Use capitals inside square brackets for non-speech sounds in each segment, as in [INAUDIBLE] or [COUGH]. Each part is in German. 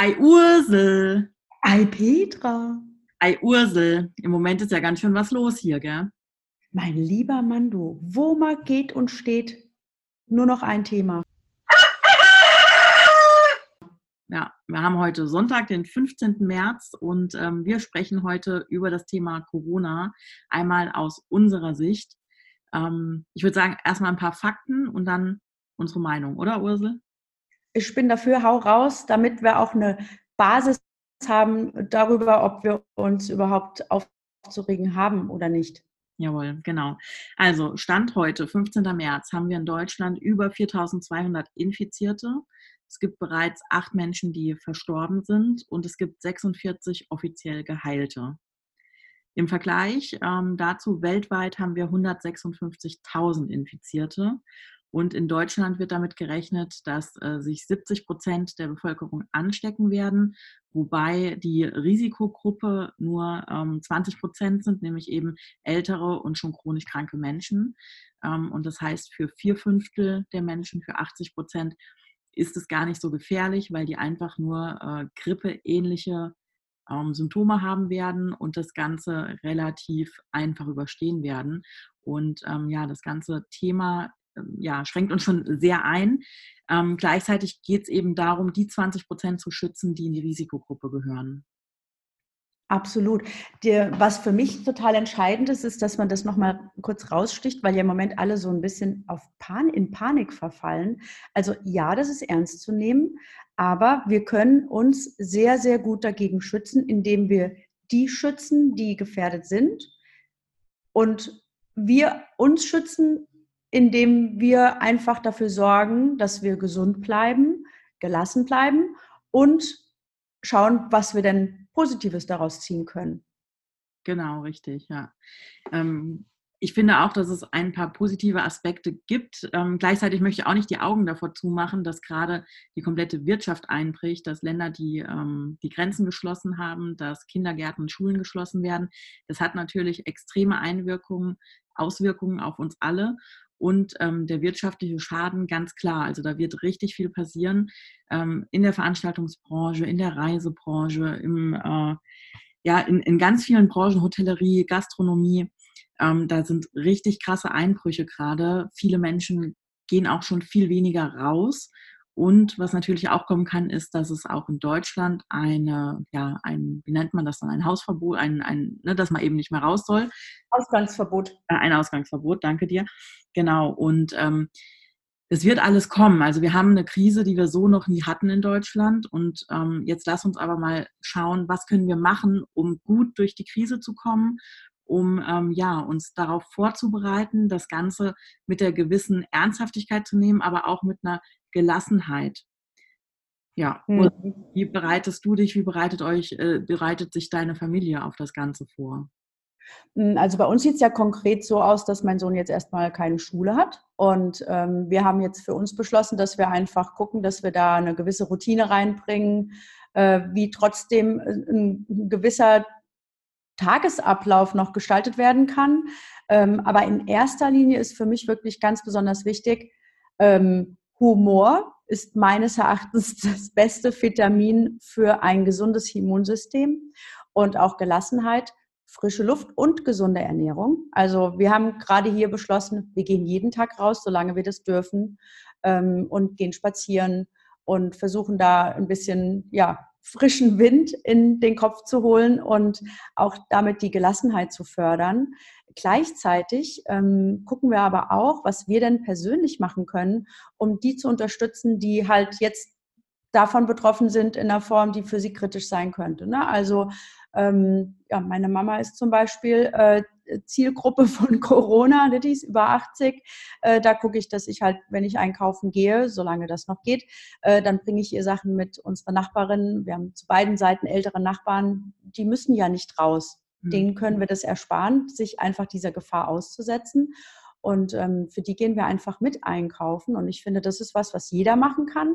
Ei Ursel. Ei Petra. Ei Ursel. Im Moment ist ja ganz schön was los hier, gell? Mein lieber Mann, du, wo man geht und steht, nur noch ein Thema. [LAUGHS] Ja, wir haben heute Sonntag, den 15. März und ähm, wir sprechen heute über das Thema Corona, einmal aus unserer Sicht. Ähm, ich würde sagen, erstmal ein paar Fakten und dann unsere Meinung, oder Ursel? Ich bin dafür, hau raus, damit wir auch eine Basis haben darüber, ob wir uns überhaupt aufzuregen haben oder nicht. Jawohl, genau. Also Stand heute, 15. März, haben wir in Deutschland über 4200 Infizierte. Es gibt bereits acht Menschen, die verstorben sind und es gibt 46 offiziell Geheilte. Im Vergleich ähm, dazu weltweit haben wir 156.000 Infizierte und in Deutschland wird damit gerechnet, dass äh, sich 70 Prozent der Bevölkerung anstecken werden, wobei die Risikogruppe nur ähm, 20 Prozent sind, nämlich eben ältere und schon chronisch kranke Menschen. Ähm, und das heißt, für vier Fünftel der Menschen, für 80 Prozent, ist es gar nicht so gefährlich, weil die einfach nur äh, grippeähnliche ähm, Symptome haben werden und das Ganze relativ einfach überstehen werden. Und ähm, ja, das ganze Thema ja, schränkt uns schon sehr ein. Ähm, gleichzeitig geht es eben darum, die 20 Prozent zu schützen, die in die Risikogruppe gehören. Absolut. Der, was für mich total entscheidend ist, ist, dass man das nochmal kurz raussticht, weil ja im Moment alle so ein bisschen auf Pan in Panik verfallen. Also ja, das ist ernst zu nehmen, aber wir können uns sehr, sehr gut dagegen schützen, indem wir die schützen, die gefährdet sind und wir uns schützen, indem wir einfach dafür sorgen, dass wir gesund bleiben, gelassen bleiben und schauen, was wir denn Positives daraus ziehen können. Genau, richtig, ja. Ähm, ich finde auch, dass es ein paar positive Aspekte gibt. Ähm, gleichzeitig möchte ich auch nicht die Augen davor zumachen, dass gerade die komplette Wirtschaft einbricht, dass Länder die, ähm, die Grenzen geschlossen haben, dass Kindergärten und Schulen geschlossen werden. Das hat natürlich extreme Einwirkungen, Auswirkungen auf uns alle und ähm, der wirtschaftliche Schaden ganz klar. Also da wird richtig viel passieren ähm, in der Veranstaltungsbranche, in der Reisebranche, im, äh, ja, in, in ganz vielen Branchen, Hotellerie, Gastronomie. Ähm, da sind richtig krasse Einbrüche gerade. Viele Menschen gehen auch schon viel weniger raus. Und was natürlich auch kommen kann, ist, dass es auch in Deutschland eine, ja, ein, wie nennt man das dann, ein Hausverbot, ein, ein ne, dass man eben nicht mehr raus soll. Ausgangsverbot. Äh, ein Ausgangsverbot, danke dir. Genau. Und ähm, es wird alles kommen. Also wir haben eine Krise, die wir so noch nie hatten in Deutschland. Und ähm, jetzt lass uns aber mal schauen, was können wir machen, um gut durch die Krise zu kommen, um ähm, ja, uns darauf vorzubereiten, das Ganze mit der gewissen Ernsthaftigkeit zu nehmen, aber auch mit einer Gelassenheit. Ja, mhm. wie bereitest du dich, wie bereitet euch, äh, bereitet sich deine Familie auf das Ganze vor? Hm, also bei uns sieht es ja konkret so aus, dass mein Sohn jetzt erstmal keine Schule hat. Und ähm, wir haben jetzt für uns beschlossen, dass wir einfach gucken, dass wir da eine gewisse Routine reinbringen, äh, wie trotzdem äh, ein, gewisser Tagesablauf noch gestaltet werden kann. Ähm, aber in erster Linie ist für mich wirklich ganz besonders wichtig, ähm, Humor ist meines Erachtens [LAUGHS] das beste Vitamin für ein gesundes Immunsystem und auch Gelassenheit, frische Luft und gesunde Ernährung. Also wir haben gerade hier beschlossen, wir gehen jeden Tag raus, solange wir das dürfen ähm, und gehen spazieren und versuchen da ein bisschen ja, frischen Wind in den Kopf zu holen und auch damit die Gelassenheit zu fördern. Gleichzeitig ähm, gucken wir aber auch, was wir denn persönlich machen können, um die zu unterstützen, die halt jetzt davon betroffen sind in einer Form, die für sie kritisch sein könnte. Ne? Also ähm, ja, meine Mama ist zum Beispiel äh, Zielgruppe [LAUGHS] von Corona, ne, die ist über 80. Äh, da gucke ich, dass ich halt, wenn ich einkaufen gehe, solange das noch geht, äh, dann bringe ich ihr Sachen mit unserer Nachbarin. Wir haben zu beiden Seiten ältere Nachbarn, die müssen ja nicht raus. Mhm. Denen können wir das ersparen, sich einfach dieser Gefahr auszusetzen. Und ähm, für die gehen wir einfach mit einkaufen. Und ich finde, das ist was, was jeder machen kann.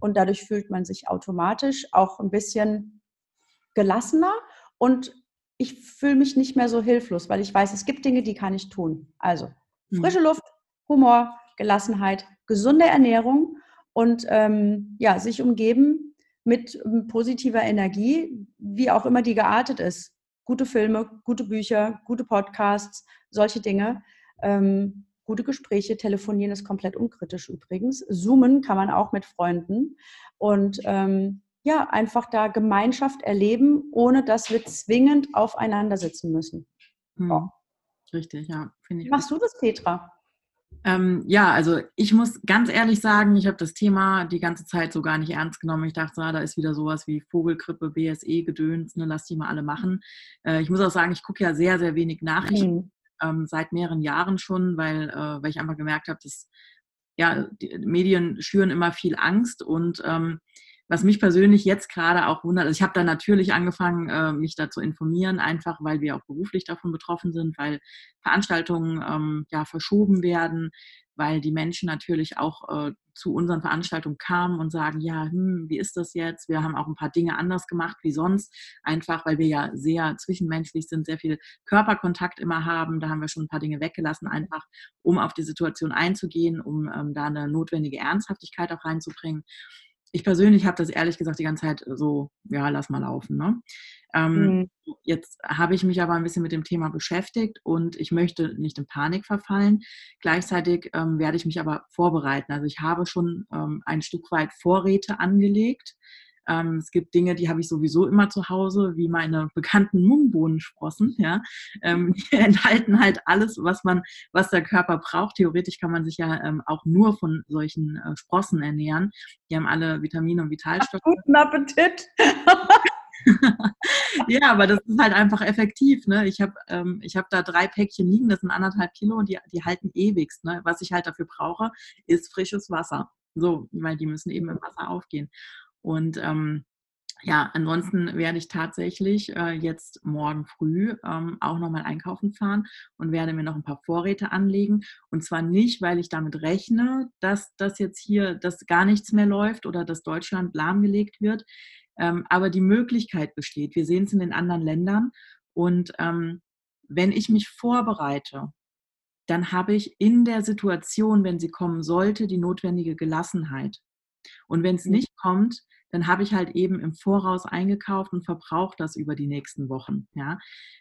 Und dadurch fühlt man sich automatisch auch ein bisschen gelassener und ich fühle mich nicht mehr so hilflos, weil ich weiß, es gibt Dinge, die kann ich tun. Also mhm. frische Luft, Humor, Gelassenheit, gesunde Ernährung und ähm, ja, sich umgeben mit ähm, positiver Energie, wie auch immer die geartet ist. Gute Filme, gute Bücher, gute Podcasts, solche Dinge. Ähm, gute Gespräche, telefonieren ist komplett unkritisch übrigens. Zoomen kann man auch mit Freunden. Und ähm, ja, einfach da Gemeinschaft erleben, ohne dass wir zwingend aufeinander sitzen müssen. Hm. Ja. Richtig, ja. Wie machst du das, Petra? Ähm, ja, also ich muss ganz ehrlich sagen, ich habe das Thema die ganze Zeit so gar nicht ernst genommen. Ich dachte, ah, da ist wieder sowas wie Vogelgrippe, BSE, Gedöns, ne, lass die mal alle machen. Äh, ich muss auch sagen, ich gucke ja sehr, sehr wenig Nachrichten, mhm. ähm, seit mehreren Jahren schon, weil, äh, weil ich einfach gemerkt habe, dass ja, die Medien schüren immer viel Angst und ähm, was mich persönlich jetzt gerade auch wundert, also ich habe da natürlich angefangen, äh, mich da zu informieren, einfach weil wir auch beruflich davon betroffen sind, weil Veranstaltungen ähm, ja verschoben werden, weil die Menschen natürlich auch äh, zu unseren Veranstaltungen kamen und sagen, ja, hm, wie ist das jetzt? Wir haben auch ein paar Dinge anders gemacht wie sonst, einfach weil wir ja sehr zwischenmenschlich sind, sehr viel Körperkontakt immer haben. Da haben wir schon ein paar Dinge weggelassen, einfach um auf die Situation einzugehen, um ähm, da eine notwendige Ernsthaftigkeit auch reinzubringen ich persönlich habe das ehrlich gesagt die ganze Zeit so, ja, lass mal laufen. Ne? Ähm, mhm. Jetzt habe ich mich aber ein bisschen mit dem Thema beschäftigt und ich möchte nicht in Panik verfallen. Gleichzeitig ähm, werde ich mich aber vorbereiten. Also ich habe schon ähm, ein Stück weit Vorräte angelegt. Ähm, es gibt Dinge, die habe ich sowieso immer zu Hause, wie meine bekannten Mungbohnensprossen. Ja? Ähm, [LAUGHS] die enthalten halt alles, was man, was der Körper braucht. Theoretisch kann man sich ja ähm, auch nur von solchen äh, Sprossen ernähren. Die haben alle Vitamine und Vitalstoffe. Guten Appetit! [LAUGHS] ja, aber das ist halt einfach effektiv. Ne? Ich habe ähm, hab da drei Päckchen liegen, das sind anderthalb Kilo und die, die halten ewigst. Ne? Was ich halt dafür brauche, ist frisches Wasser. So, weil die müssen eben im Wasser aufgehen. Und ähm, ja, ansonsten werde ich tatsächlich äh, jetzt morgen früh ähm, auch nochmal einkaufen fahren und werde mir noch ein paar Vorräte anlegen. Und zwar nicht, weil ich damit rechne, dass das jetzt hier, dass gar nichts mehr läuft oder dass Deutschland lahmgelegt wird. Ähm, aber die Möglichkeit besteht. Wir sehen es in den anderen Ländern. Und ähm, wenn ich mich vorbereite, dann habe ich in der Situation, wenn sie kommen sollte, die notwendige Gelassenheit. Und wenn es mhm. nicht kommt, dann habe ich halt eben im Voraus eingekauft und verbrauche das über die nächsten Wochen. Ja?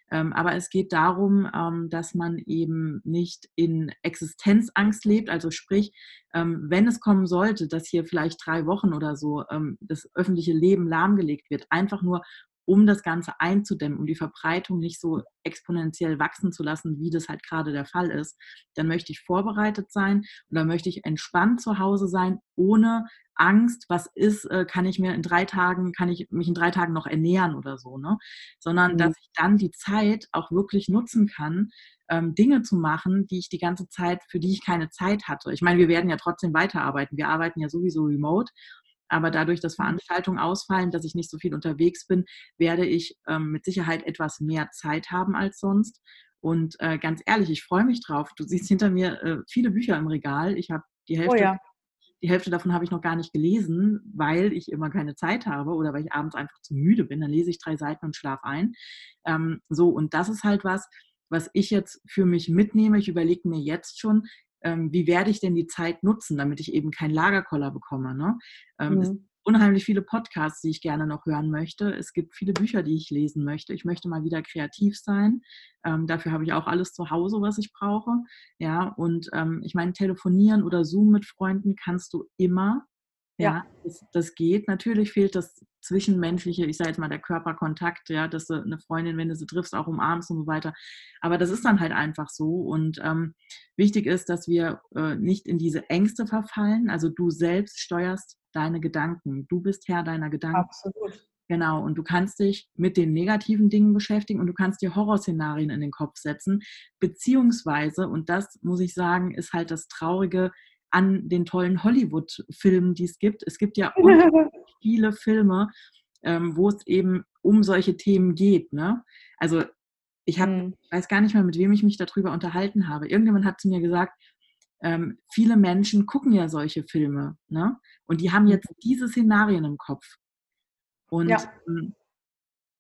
Ähm, aber es geht darum, ähm, dass man eben nicht in Existenzangst lebt. Also sprich, ähm, wenn es kommen sollte, dass hier vielleicht drei Wochen oder so das öffentliche Leben lahmgelegt wird, einfach nur um das Ganze einzudämmen, um die Verbreitung nicht so exponentiell wachsen zu lassen, wie das halt gerade der Fall ist, dann möchte ich vorbereitet sein und dann möchte ich entspannt zu Hause sein, ohne Angst, was ist, äh, kann ich mir in drei Tagen, kann ich mich in drei Tagen noch ernähren oder so, ne? Sondern mhm. dass ich dann die Zeit auch wirklich nutzen kann, ähm, Dinge zu machen, die ich die ganze Zeit, für die ich keine Zeit hatte. Ich meine, wir werden ja trotzdem weiterarbeiten. Wir arbeiten ja sowieso remote aber dadurch, dass mhm. Veranstaltungen ausfallen, dass ich nicht so viel unterwegs bin, werde ich ähm, mit Sicherheit etwas mehr Zeit haben als sonst. Und äh, ganz ehrlich, ich freue mich drauf. Du siehst hinter mir äh, viele Bücher im Regal. Ich habe die oh Hälfte, oh ja. Die Hälfte davon habe ich noch gar nicht gelesen, weil ich immer keine Zeit habe oder weil ich abends einfach zu müde bin. Dann lese ich drei Seiten und schlafe ein. Ähm, so, und das ist halt was, was ich jetzt für mich mitnehme. Ich überlege mir jetzt schon, ähm, wie werde ich denn die Zeit nutzen, damit ich eben keinen Lagerkoller bekomme. Ne? Ähm, mhm. Unheimlich viele Podcasts, die ich gerne noch hören möchte. Es gibt viele Bücher, die ich lesen möchte. Ich möchte mal wieder kreativ sein. Ähm, dafür habe ich auch alles zu Hause, was ich brauche. Ja, und ähm, ich meine, telefonieren oder Zoom mit Freunden kannst du immer. Ja. Das, das, geht. Natürlich fehlt das zwischenmenschliche, ich sage jetzt mal der Körperkontakt, ja, dass du eine Freundin, wenn du sie triffst, auch umarmst und so weiter. Aber das ist dann halt einfach so. Und ähm, wichtig ist, dass wir äh, nicht in diese Ängste verfallen. Also du selbst steuerst deine Gedanken. Du bist Herr deiner Gedanken. Absolut. Genau, und du kannst dich mit den negativen Dingen beschäftigen und du kannst dir Horrorszenarien in den Kopf setzen, beziehungsweise, und das muss ich sagen, ist halt das Traurige, an den tollen Hollywood-Filmen, die es gibt. Es gibt ja [LAUGHS] viele Filme, ähm, wo es eben um solche Themen geht. Ne? Also ich habe, mhm. weiß gar nicht mehr, mit wem ich mich darüber unterhalten habe. Irgendjemand hat zu mir gesagt, ähm, viele Menschen gucken ja solche Filme, ne? Und die haben jetzt diese Szenarien im Kopf. Und ja, ähm,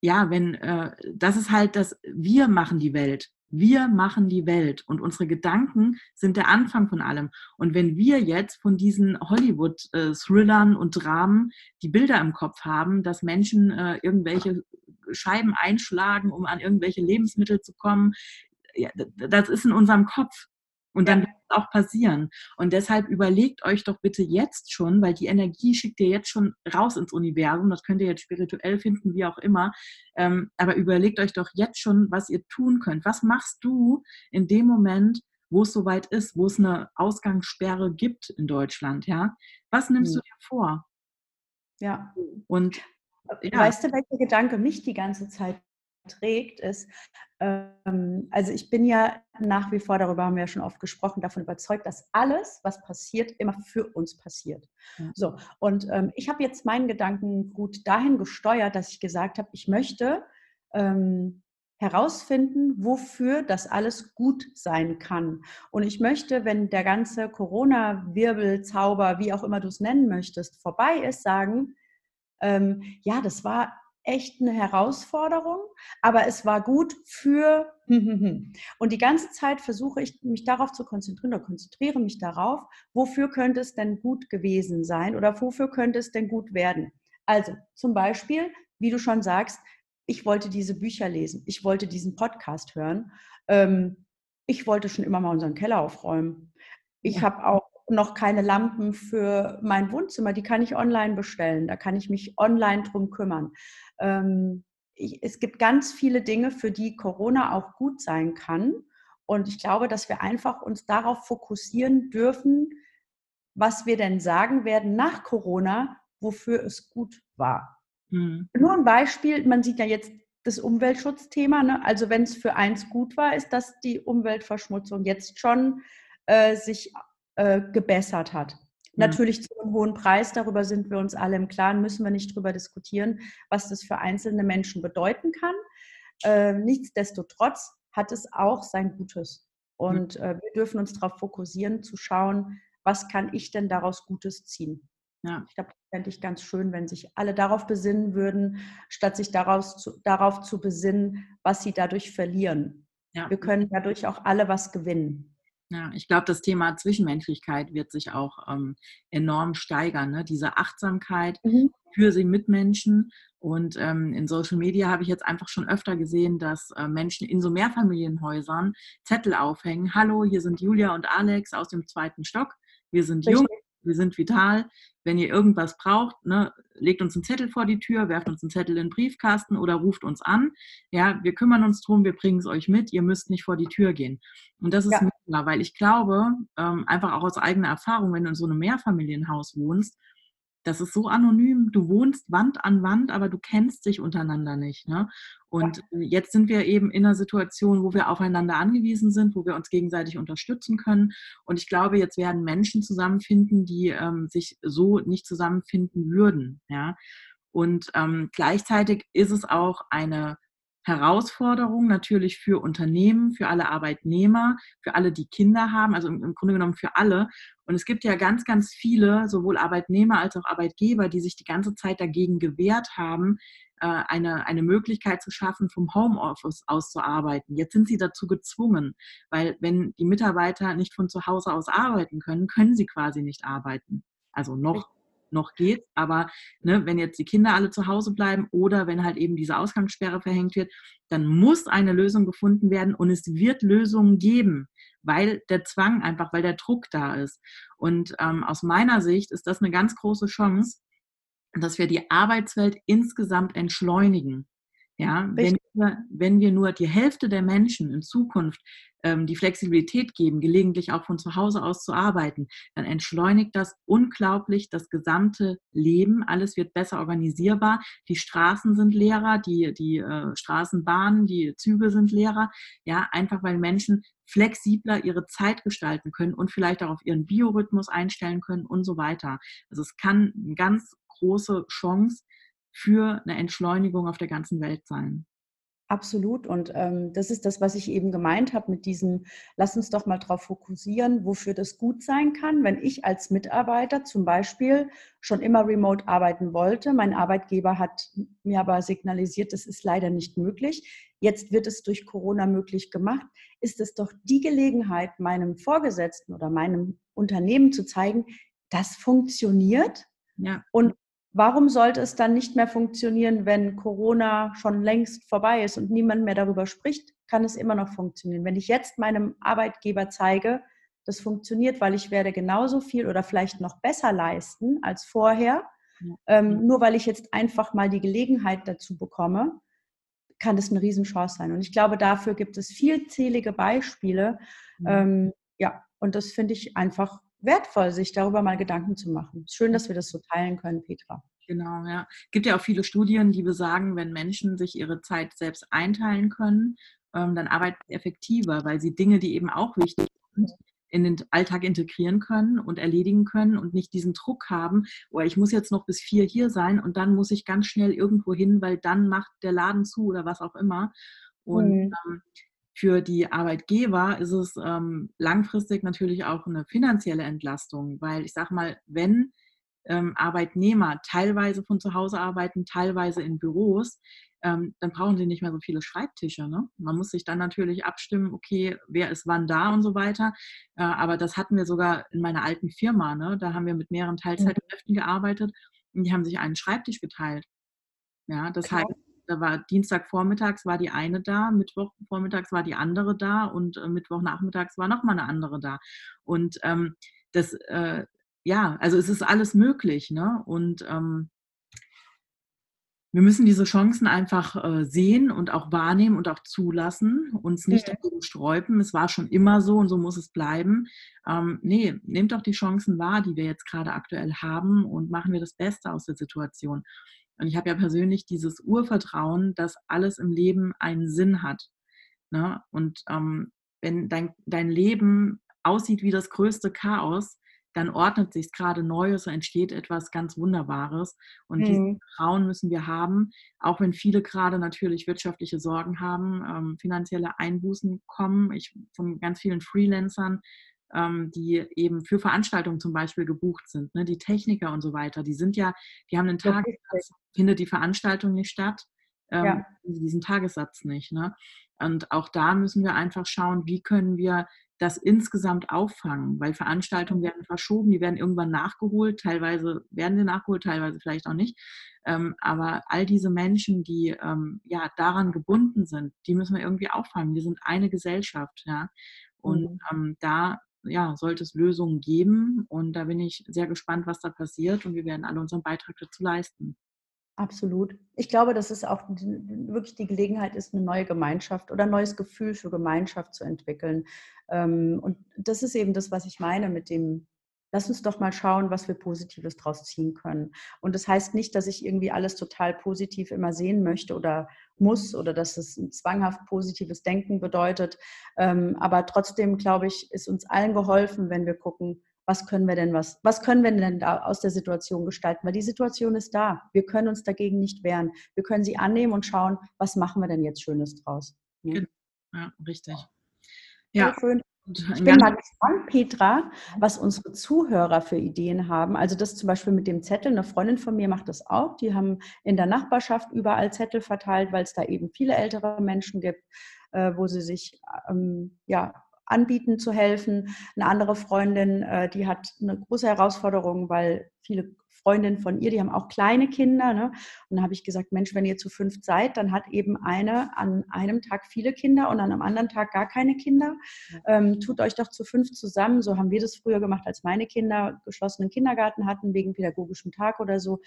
ja wenn, äh, das ist halt das, wir machen die Welt. Wir machen die Welt und unsere Gedanken sind der Anfang von allem. Und wenn wir jetzt von diesen Hollywood-Thrillern und Dramen die Bilder im Kopf haben, dass Menschen äh, irgendwelche Scheiben einschlagen, um an irgendwelche Lebensmittel zu kommen, das ist in unserem Kopf. Und dann auch passieren. Und deshalb überlegt euch doch bitte jetzt schon, weil die Energie schickt ihr jetzt schon raus ins Universum. Das könnt ihr jetzt spirituell finden, wie auch immer. Ähm, aber überlegt euch doch jetzt schon, was ihr tun könnt. Was machst du in dem Moment, wo es soweit ist, wo es eine Ausgangssperre gibt in Deutschland? Ja, was nimmst ja. du dir vor? Ja. Und ja. weißt du, welcher Gedanke mich die ganze Zeit trägt, ist, ähm, also ich bin ja nach wie vor, darüber haben wir ja schon oft gesprochen, davon überzeugt, dass alles, was passiert, immer für uns passiert. Ja. So, und ähm, ich habe jetzt meinen Gedanken gut dahin gesteuert, dass ich gesagt habe, ich möchte ähm, herausfinden, wofür das alles gut sein kann. Und ich möchte, wenn der ganze Corona-Wirbel, Zauber, wie auch immer du es nennen möchtest, vorbei ist, sagen, ähm, ja, das war echt eine Herausforderung, aber es war gut für und die ganze Zeit versuche ich mich darauf zu konzentrieren oder konzentriere mich darauf, wofür könnte es denn gut gewesen sein oder wofür könnte es denn gut werden. Also zum Beispiel, wie du schon sagst, ich wollte diese Bücher lesen, ich wollte diesen Podcast hören, ähm, ich wollte schon immer mal unseren Keller aufräumen. Ich habe auch noch keine Lampen für mein Wohnzimmer, die kann ich online bestellen. Da kann ich mich online drum kümmern. Ähm, ich, es gibt ganz viele Dinge, für die Corona auch gut sein kann. Und ich glaube, dass wir einfach uns darauf fokussieren dürfen, was wir denn sagen werden nach Corona, wofür es gut war. Mhm. Nur ein Beispiel, man sieht ja jetzt das Umweltschutzthema. Ne? Also wenn es für eins gut war, ist, dass die Umweltverschmutzung jetzt schon äh, sich äh, gebessert hat. Mhm. Natürlich zu einem hohen Preis, darüber sind wir uns alle im Klaren, müssen wir nicht drüber diskutieren, was das für einzelne Menschen bedeuten kann. Äh, nichtsdestotrotz hat es auch sein Gutes. Und äh, wir dürfen uns darauf fokussieren, zu schauen, was kann ich denn daraus Gutes ziehen. Ja. Ich glaube, das fände ich ganz schön, wenn sich alle darauf besinnen würden, statt sich daraus zu, darauf zu besinnen, was sie dadurch verlieren. Ja. Wir können dadurch auch alle was gewinnen. Ja, ich glaube, das Thema Zwischenmenschlichkeit wird sich auch ähm, enorm steigern. Ne? Diese Achtsamkeit mhm. für sie Mitmenschen. Und ähm, in Social Media habe ich jetzt einfach schon öfter gesehen, dass äh, Menschen in so Mehrfamilienhäusern Zettel aufhängen. Hallo, hier sind Julia und Alex aus dem zweiten Stock. Wir sind Richtig. jung, wir sind vital. Wenn ihr irgendwas braucht, ne, legt uns einen Zettel vor die Tür, werft uns einen Zettel in den Briefkasten oder ruft uns an. Ja, wir kümmern uns drum, wir bringen es euch mit, ihr müsst nicht vor die Tür gehen. Und das ist ja. mega, weil ich glaube, ähm, einfach auch aus eigener Erfahrung, wenn du in so einem Mehrfamilienhaus wohnst, das ist so anonym. Du wohnst Wand an Wand, aber du kennst dich untereinander nicht. Ne? Und ja. jetzt sind wir eben in einer Situation, wo wir aufeinander angewiesen sind, wo wir uns gegenseitig unterstützen können. Und ich glaube, jetzt werden Menschen zusammenfinden, die ähm, sich so nicht zusammenfinden würden. Ja? Und ähm, gleichzeitig ist es auch eine Herausforderung natürlich für Unternehmen, für alle Arbeitnehmer, für alle, die Kinder haben, also im, Grunde genommen für alle. Und es gibt ja ganz, ganz viele, sowohl Arbeitnehmer als auch Arbeitgeber, die sich die ganze Zeit dagegen gewehrt haben, äh, eine, eine Möglichkeit zu schaffen, vom Homeoffice aus zu arbeiten. Jetzt sind sie dazu gezwungen, weil wenn die Mitarbeiter nicht von zu Hause aus arbeiten können, können sie quasi nicht arbeiten. Also noch noch geht. Aber ne, wenn jetzt die Kinder alle zu Hause bleiben oder wenn halt eben diese Ausgangssperre verhängt wird, dann muss eine Lösung gefunden werden und es wird Lösungen geben, weil der Zwang einfach, weil der Druck da ist. Und ähm, aus meiner Sicht ist das eine ganz große Chance, dass wir die Arbeitswelt insgesamt entschleunigen. Ja, wenn wir, wenn wir nur die Hälfte der Menschen in Zukunft ähm, die Flexibilität geben, gelegentlich auch von zu Hause aus zu arbeiten, dann entschleunigt das unglaublich das gesamte Leben. Alles wird besser organisierbar. Die Straßen sind leerer, die, die äh, Straßenbahnen, die Züge sind leerer. Ja, einfach weil Menschen flexibler ihre Zeit gestalten können und vielleicht auch auf ihren Biorhythmus einstellen können und so weiter. Also es kann eine ganz große Chance für eine Entschleunigung auf der ganzen Welt sein. Absolut. Und ähm, das ist das, was ich eben gemeint habe mit diesem, lass uns doch mal darauf fokussieren, wofür das gut sein kann. Wenn ich als Mitarbeiter zum Beispiel schon immer remote arbeiten wollte, mein Arbeitgeber hat mir aber signalisiert, das ist leider nicht möglich. Jetzt wird es durch Corona möglich gemacht. Ist es doch die Gelegenheit, meinem Vorgesetzten oder meinem Unternehmen zu zeigen, das funktioniert. Ja. Und Warum sollte es dann nicht mehr funktionieren, wenn Corona schon längst vorbei ist und niemand mehr darüber spricht? Kann es immer noch funktionieren. Wenn ich jetzt meinem Arbeitgeber zeige, das funktioniert, weil ich werde genauso viel oder vielleicht noch besser leisten als vorher, ja. ähm, nur weil ich jetzt einfach mal die Gelegenheit dazu bekomme, kann das eine Riesenchance sein. Und ich glaube, dafür gibt es vielzählige Beispiele. Mhm. Ähm, ja, und das finde ich einfach wertvoll, sich darüber mal Gedanken zu machen. Schön, dass wir das so teilen können, Petra. Genau, ja. Es gibt ja auch viele Studien, die besagen, wenn Menschen sich ihre Zeit selbst einteilen können, ähm, dann arbeiten sie effektiver, weil sie Dinge, die eben auch wichtig sind, in den Alltag integrieren können und erledigen können und nicht diesen Druck haben, oh, ich muss jetzt noch bis vier hier sein und dann muss ich ganz schnell irgendwo hin, weil dann macht der Laden zu oder was auch immer. Und mhm. ähm, für die Arbeitgeber ist es ähm, langfristig natürlich auch eine finanzielle Entlastung, weil ich sage mal, wenn ähm, Arbeitnehmer teilweise von zu Hause arbeiten, teilweise in Büros, ähm, dann brauchen sie nicht mehr so viele Schreibtische. Ne? Man muss sich dann natürlich abstimmen, okay, wer ist wann da und so weiter. Äh, aber das hatten wir sogar in meiner alten Firma. Ne? Da haben wir mit mehreren Teilzeitkräften gearbeitet und die haben sich einen Schreibtisch geteilt. Ja, das Klar. heißt, da war Dienstagvormittags war die eine da, Mittwochvormittags war die andere da und äh, Mittwochnachmittags war nochmal eine andere da. Und ähm, das, äh, ja, also es ist alles möglich, ne? Und ähm, wir müssen diese Chancen einfach äh, sehen und auch wahrnehmen und auch zulassen, uns nicht ja. dagegen sträuben. Es war schon immer so und so muss es bleiben. Ähm, nee, nehmt doch die Chancen wahr, die wir jetzt gerade aktuell haben und machen wir das Beste aus der Situation. Und ich habe ja persönlich dieses Urvertrauen, dass alles im Leben einen Sinn hat. Ne? Und ähm, wenn dein, dein Leben aussieht wie das größte Chaos, dann ordnet sich gerade neu, es entsteht etwas ganz Wunderbares. Und mhm. dieses Vertrauen müssen wir haben, auch wenn viele gerade natürlich wirtschaftliche Sorgen haben, ähm, finanzielle Einbußen kommen. Ich von ganz vielen Freelancern die eben für Veranstaltungen zum Beispiel gebucht sind, ne? die Techniker und so weiter, die sind ja, die haben einen Tagessatz, findet die Veranstaltung nicht statt, ähm, ja. diesen Tagessatz nicht. Ne? Und auch da müssen wir einfach schauen, wie können wir das insgesamt auffangen, weil Veranstaltungen werden verschoben, die werden irgendwann nachgeholt, teilweise werden sie nachgeholt, teilweise vielleicht auch nicht. Ähm, aber all diese Menschen, die ähm, ja daran gebunden sind, die müssen wir irgendwie auffangen. Wir sind eine Gesellschaft, ja. Und mhm. ähm, da ja, sollte es Lösungen geben. Und da bin ich sehr gespannt, was da passiert. Und wir werden alle unseren Beitrag dazu leisten. Absolut. Ich glaube, dass es auch wirklich die Gelegenheit ist, eine neue Gemeinschaft oder ein neues Gefühl für Gemeinschaft zu entwickeln. Ähm, und das ist eben das, was ich meine mit dem lass uns doch mal schauen, was wir Positives draus ziehen können. Und das heißt nicht, dass ich irgendwie alles total positiv immer sehen möchte oder muss oder dass es ein zwanghaft positives Denken bedeutet. Ähm, aber trotzdem, glaube ich, ist uns allen geholfen, wenn wir gucken, was können wir denn was, was können wir denn da aus der Situation gestalten? Weil die Situation ist da. Wir können uns dagegen nicht wehren. Wir können sie annehmen und schauen, was machen wir denn jetzt Schönes draus. Ja, genau. ja richtig. Ja. schön. Ich bin mal gespannt, Petra, was unsere Zuhörer für Ideen haben. Also das zum Beispiel mit dem Zettel. Eine Freundin von mir macht das auch. Die haben in der Nachbarschaft überall Zettel verteilt, weil es da eben viele ältere Menschen gibt, äh, wo sie sich ähm, ja, anbieten zu helfen. Eine andere Freundin, äh, die hat eine große Herausforderung, weil viele Freundinnen von ihr, die haben auch kleine Kinder. Ne? Und dann habe ich gesagt, Mensch, wenn ihr zu fünf seid, dann hat eben eine an einem Tag viele Kinder und an einem anderen Tag gar keine Kinder. Ähm, tut euch doch zu fünf zusammen. So haben wir das früher gemacht, als meine Kinder geschlossenen Kindergarten hatten, wegen pädagogischem Tag oder so.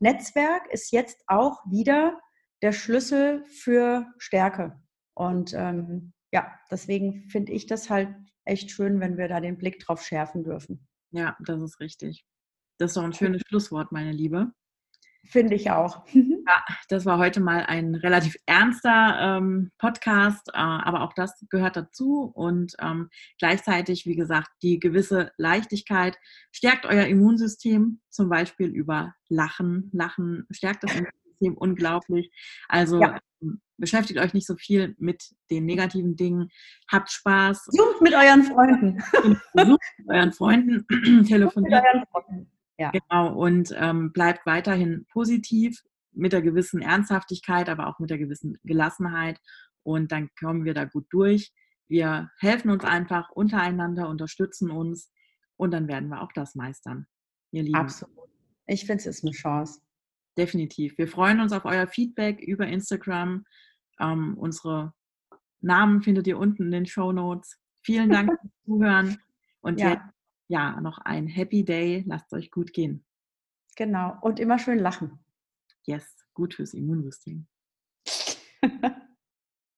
Netzwerk ist jetzt auch wieder der Schlüssel für Stärke. Und ähm, ja, deswegen finde ich das halt echt schön, wenn wir da den Blick drauf schärfen dürfen. Ja, das ist richtig. Das ist doch ein schönes Schlusswort, meine Liebe. Finde ich auch. [LAUGHS] Ja, das war heute mal ein relativ ernster ähm, Podcast, äh, aber auch das gehört dazu. Und ähm, gleichzeitig, wie gesagt, die gewisse Leichtigkeit stärkt euer Immunsystem, zum Beispiel über Lachen. Lachen stärkt das Immunsystem [LAUGHS] unglaublich. Also ja. Ähm, beschäftigt euch nicht so viel mit den negativen Dingen. Habt Spaß. Sucht mit euren Freunden. Sucht mit euren Freunden. [LAUGHS] Telefoniert. Mit euren Freunden. Ja. Genau. Und ähm, bleibt weiterhin positiv mit der gewissen Ernsthaftigkeit, aber auch mit der gewissen Gelassenheit. Und dann kommen wir da gut durch. Wir helfen uns einfach untereinander, unterstützen uns und dann werden wir auch das meistern. Ihr Lieben. Absolut. Ich finde, es ist eine Chance. Definitiv. Wir freuen uns auf euer Feedback über Instagram. Ähm, unsere Namen findet ihr unten in den Show Notes. Vielen Dank [LAUGHS] fürs Zuhören und ja. jetzt ja noch ein Happy Day. Lasst es euch gut gehen. Genau. Und immer schön lachen. Yes, gut fürs Immunsystem. [LAUGHS]